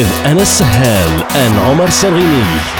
With Anas Sahel and Omar Sarghini.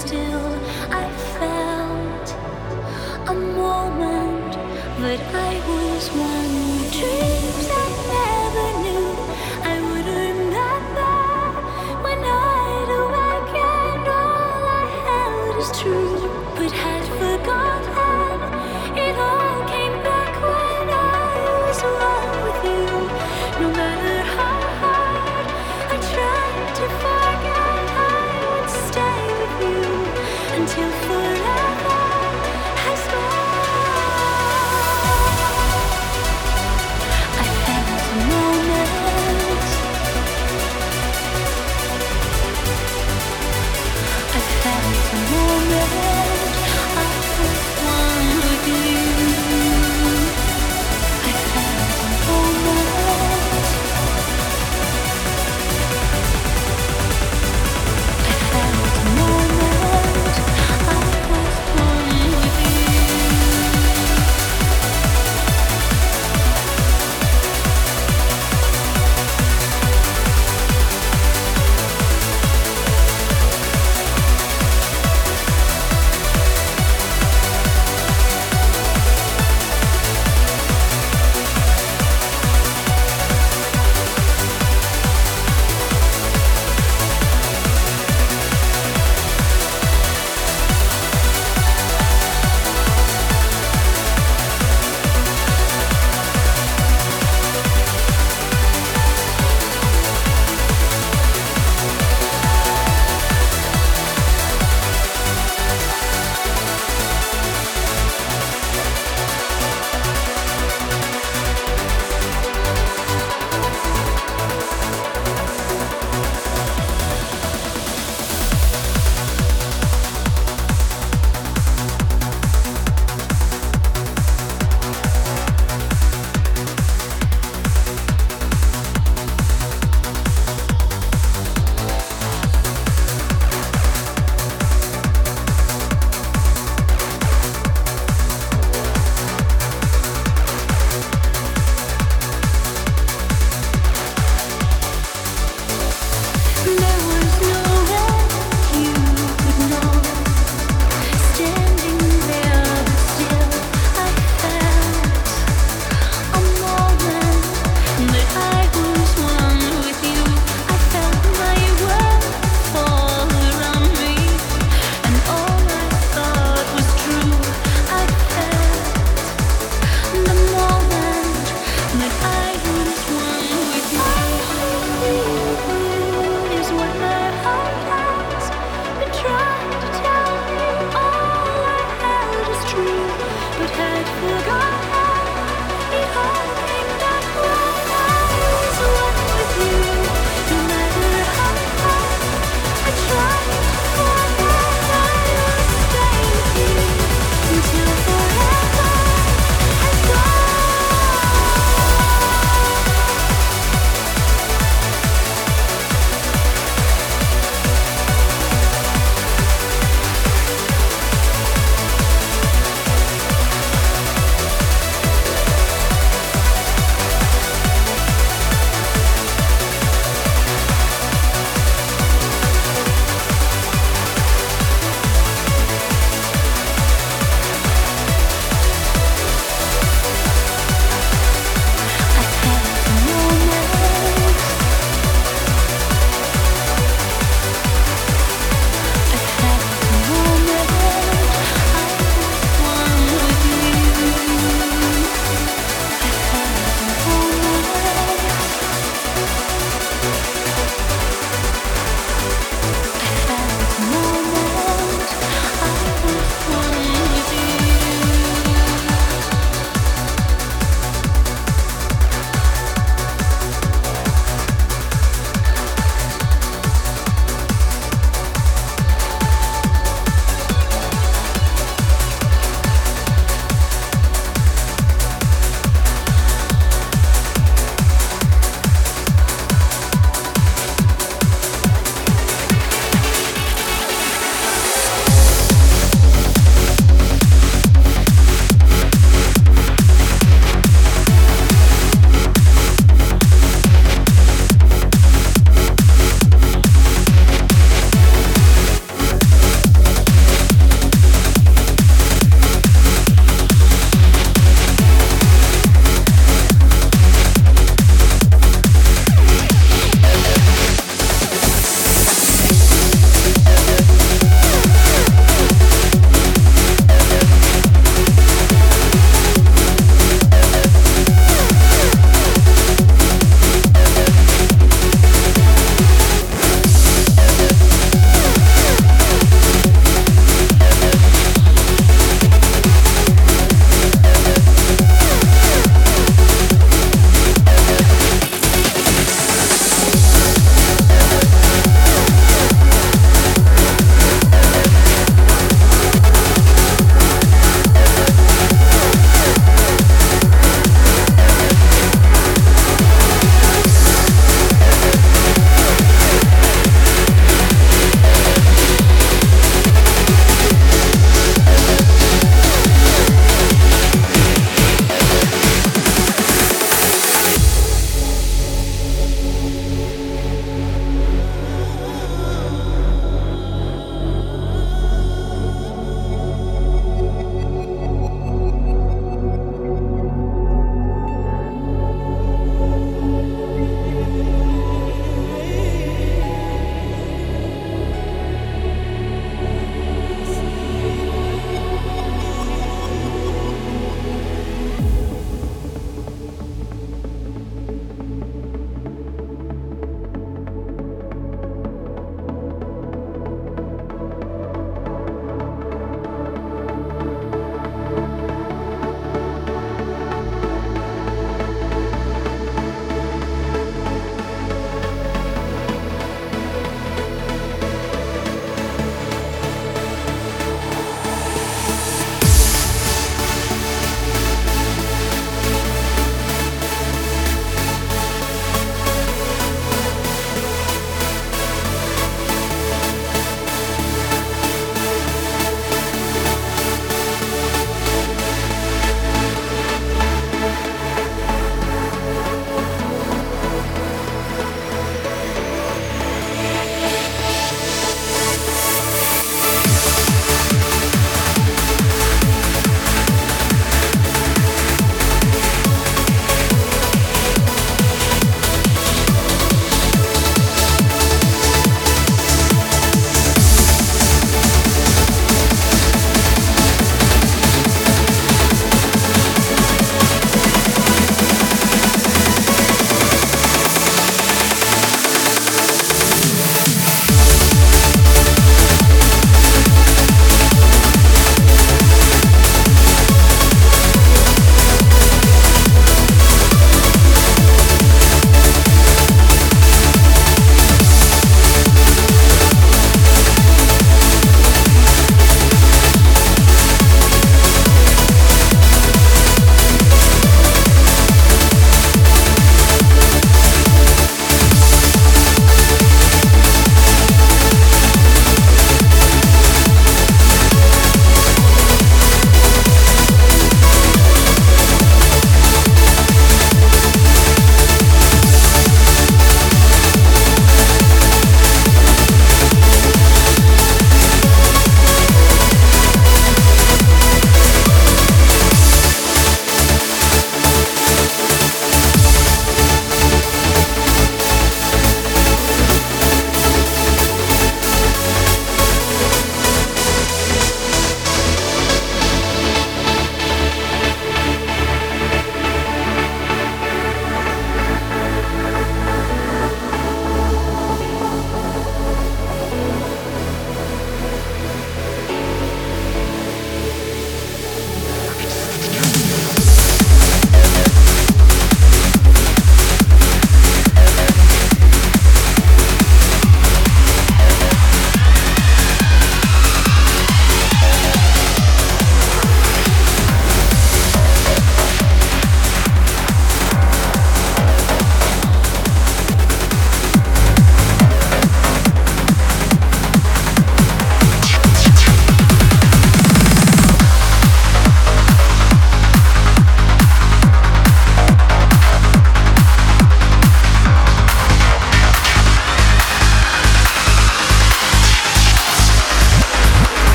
but I was one.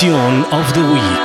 Of the Week.